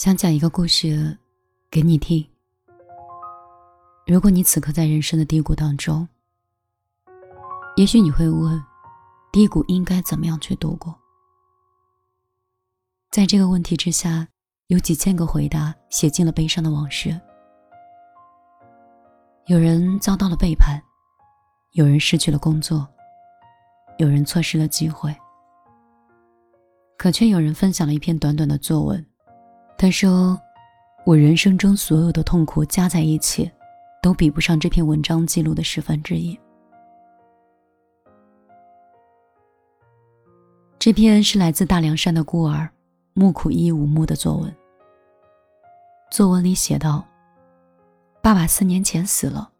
想讲一个故事给你听。如果你此刻在人生的低谷当中，也许你会问：低谷应该怎么样去度过？在这个问题之下，有几千个回答写进了悲伤的往事。有人遭到了背叛，有人失去了工作，有人错失了机会，可却有人分享了一篇短短的作文。他说：“我人生中所有的痛苦加在一起，都比不上这篇文章记录的十分之一。”这篇是来自大凉山的孤儿。木苦一无目的作文。作文里写道：“爸爸四年前死了，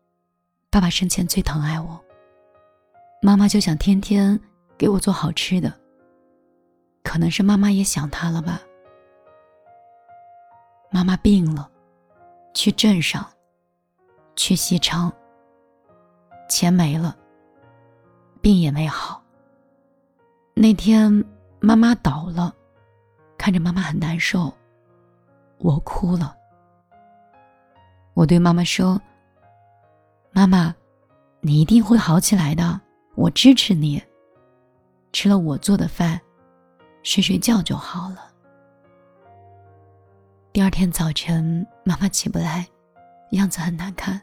爸爸生前最疼爱我。妈妈就想天天给我做好吃的。可能是妈妈也想他了吧。妈妈病了，去镇上，去西昌。钱没了，病也没好。那天妈妈倒了。”看着妈妈很难受，我哭了。我对妈妈说：“妈妈，你一定会好起来的，我支持你。吃了我做的饭，睡睡觉就好了。”第二天早晨，妈妈起不来，样子很难看。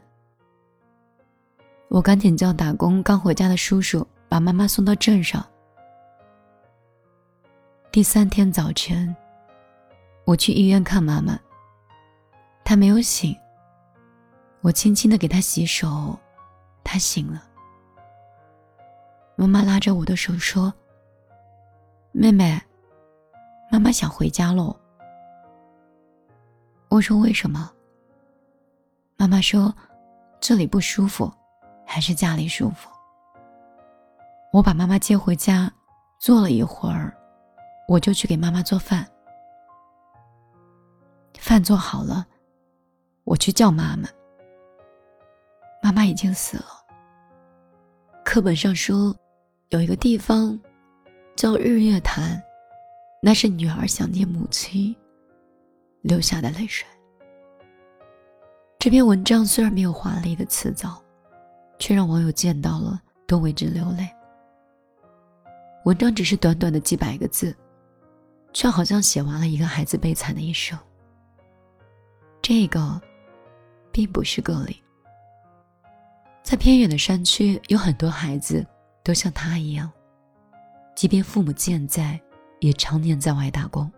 我赶紧叫打工刚回家的叔叔把妈妈送到镇上。第三天早晨，我去医院看妈妈。她没有醒。我轻轻的给她洗手，她醒了。妈妈拉着我的手说：“妹妹，妈妈想回家喽。”我说：“为什么？”妈妈说：“这里不舒服，还是家里舒服。”我把妈妈接回家，坐了一会儿。我就去给妈妈做饭，饭做好了，我去叫妈妈。妈妈已经死了。课本上说，有一个地方叫日月潭，那是女儿想念母亲流下的泪水。这篇文章虽然没有华丽的辞藻，却让网友见到了都为之流泪。文章只是短短的几百个字。却好像写完了一个孩子悲惨的一生。这个，并不是个例。在偏远的山区，有很多孩子都像他一样，即便父母健在，也常年在外打工。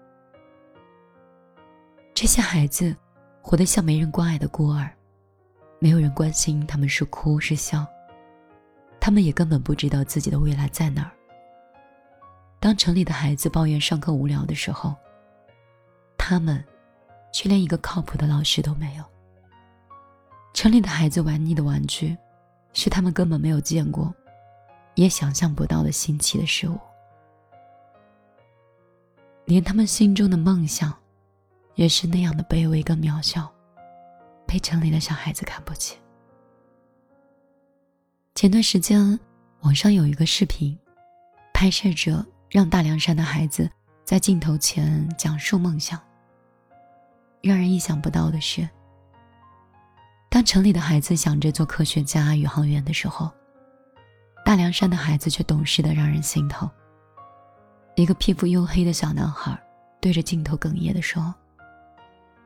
这些孩子活得像没人关爱的孤儿，没有人关心他们是哭是笑，他们也根本不知道自己的未来在哪儿。当城里的孩子抱怨上课无聊的时候，他们却连一个靠谱的老师都没有。城里的孩子玩腻的玩具，是他们根本没有见过，也想象不到的新奇的事物。连他们心中的梦想，也是那样的卑微跟渺小，被城里的小孩子看不起。前段时间，网上有一个视频，拍摄者。让大凉山的孩子在镜头前讲述梦想。让人意想不到的是，当城里的孩子想着做科学家、宇航员的时候，大凉山的孩子却懂事的让人心疼。一个皮肤黝黑的小男孩对着镜头哽咽的说：“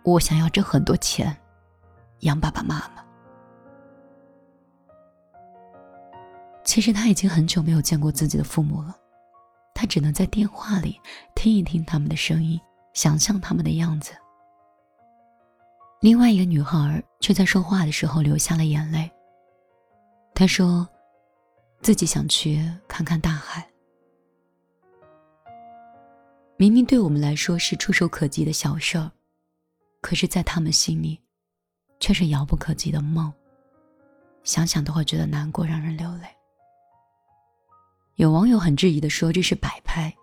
我想要挣很多钱，养爸爸妈妈。”其实他已经很久没有见过自己的父母了。他只能在电话里听一听他们的声音，想象他们的样子。另外一个女孩却在说话的时候流下了眼泪。她说：“自己想去看看大海。”明明对我们来说是触手可及的小事儿，可是，在他们心里，却是遥不可及的梦。想想都会觉得难过，让人流泪。有网友很质疑的说：“这是摆拍。”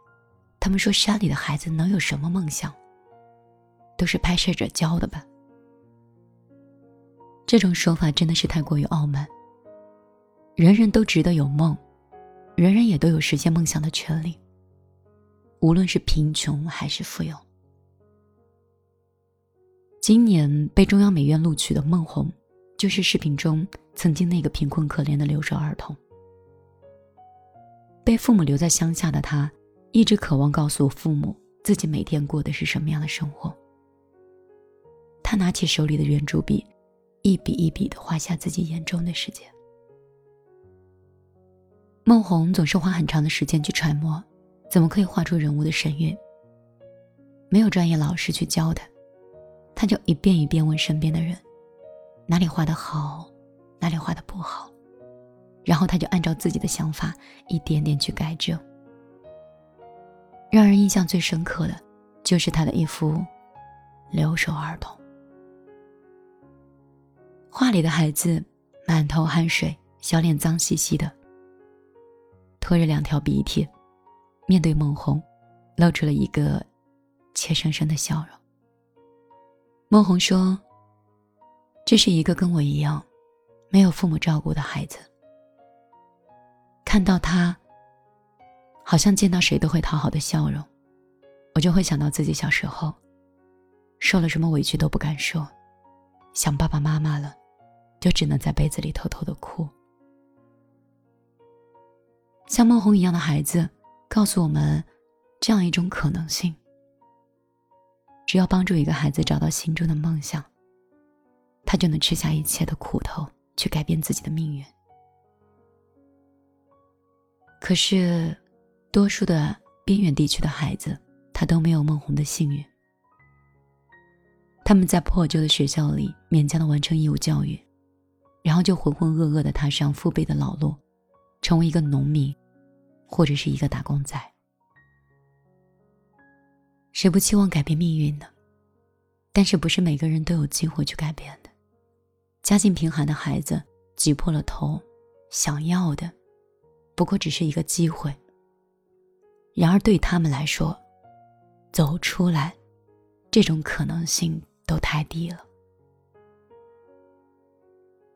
他们说：“山里的孩子能有什么梦想？都是拍摄者教的吧？”这种说法真的是太过于傲慢。人人都值得有梦，人人也都有实现梦想的权利。无论是贫穷还是富有，今年被中央美院录取的孟红，就是视频中曾经那个贫困可怜的留守儿童。被父母留在乡下的他，一直渴望告诉父母自己每天过的是什么样的生活。他拿起手里的圆珠笔，一笔一笔的画下自己眼中的世界。孟红总是花很长的时间去揣摩，怎么可以画出人物的神韵。没有专业老师去教他，他就一遍一遍问身边的人，哪里画的好，哪里画的不好，然后他就按照自己的想法一点点去改正。让人印象最深刻的，就是他的一幅留守儿童。画里的孩子满头汗水，小脸脏兮兮的。拖着两条鼻涕，面对孟红，露出了一个怯生生的笑容。孟红说：“这是一个跟我一样，没有父母照顾的孩子。看到他，好像见到谁都会讨好的笑容，我就会想到自己小时候，受了什么委屈都不敢说，想爸爸妈妈了，就只能在被子里偷偷的哭。”像孟红一样的孩子，告诉我们这样一种可能性：只要帮助一个孩子找到心中的梦想，他就能吃下一切的苦头，去改变自己的命运。可是，多数的边远地区的孩子，他都没有孟红的幸运。他们在破旧的学校里勉强的完成义务教育，然后就浑浑噩噩的踏上父辈的老路，成为一个农民。或者是一个打工仔，谁不期望改变命运呢？但是不是每个人都有机会去改变的。家境贫寒的孩子挤破了头，想要的不过只是一个机会。然而对他们来说，走出来这种可能性都太低了。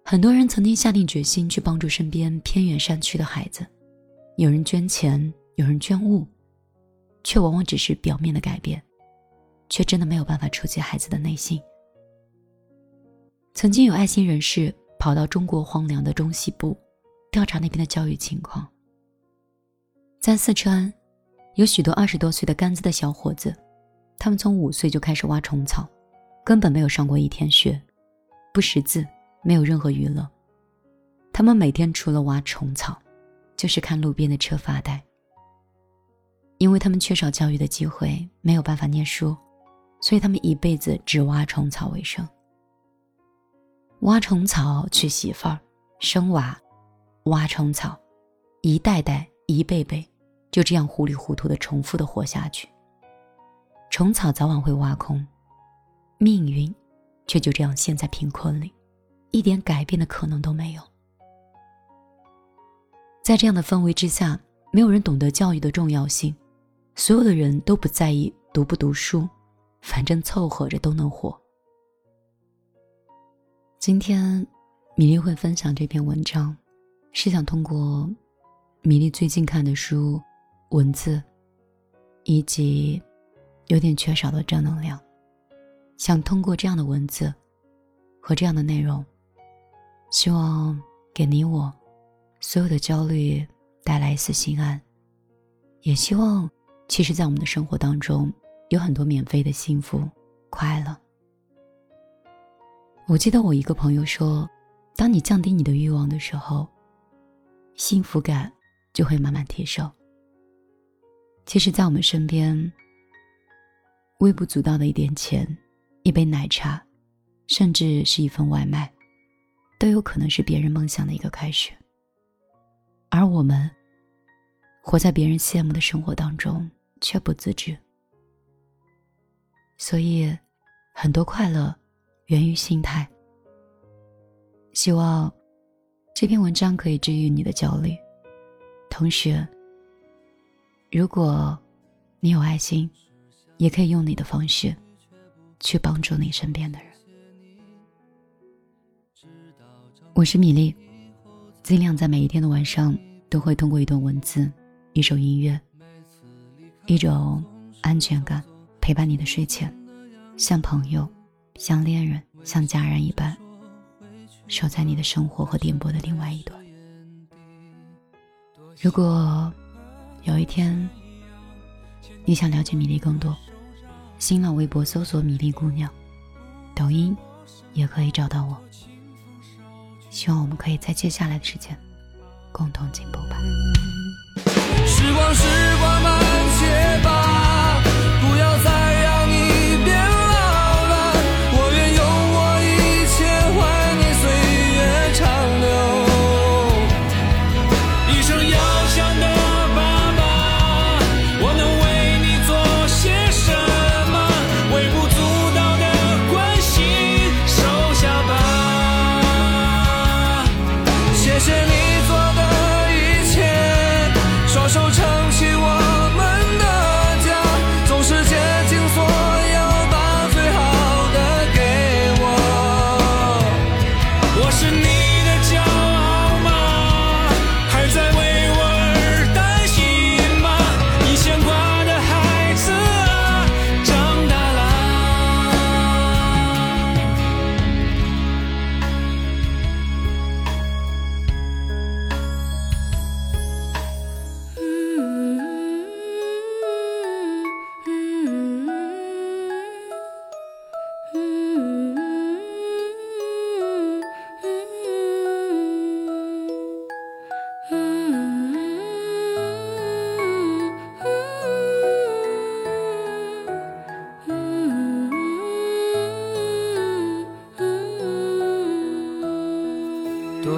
很多人曾经下定决心去帮助身边偏远山区的孩子。有人捐钱，有人捐物，却往往只是表面的改变，却真的没有办法触及孩子的内心。曾经有爱心人士跑到中国荒凉的中西部，调查那边的教育情况。在四川，有许多二十多岁的甘孜的小伙子，他们从五岁就开始挖虫草，根本没有上过一天学，不识字，没有任何娱乐。他们每天除了挖虫草。就是看路边的车发呆，因为他们缺少教育的机会，没有办法念书，所以他们一辈子只挖虫草为生。挖虫草娶媳妇儿，生娃，挖虫草，一代代一辈辈，就这样糊里糊涂的重复的活下去。虫草早晚会挖空，命运却就这样陷在贫困里，一点改变的可能都没有。在这样的氛围之下，没有人懂得教育的重要性，所有的人都不在意读不读书，反正凑合着都能活。今天，米粒会分享这篇文章，是想通过米粒最近看的书、文字，以及有点缺少的正能量，想通过这样的文字和这样的内容，希望给你我。所有的焦虑带来一丝心安，也希望，其实，在我们的生活当中，有很多免费的幸福、快乐。我记得我一个朋友说，当你降低你的欲望的时候，幸福感就会慢慢提升。其实，在我们身边，微不足道的一点钱、一杯奶茶，甚至是一份外卖，都有可能是别人梦想的一个开始。而我们活在别人羡慕的生活当中，却不自知。所以，很多快乐源于心态。希望这篇文章可以治愈你的焦虑。同时，如果你有爱心，也可以用你的方式去帮助你身边的人。我是米粒。尽量在每一天的晚上，都会通过一段文字、一首音乐、一种安全感，陪伴你的睡前，像朋友，像恋人、像家人一般，守在你的生活和电波的另外一端。如果有一天你想了解米粒更多，新浪微博搜索“米粒姑娘”，抖音也可以找到我。希望我们可以在接下来的时间共同进步吧。时光，时光慢些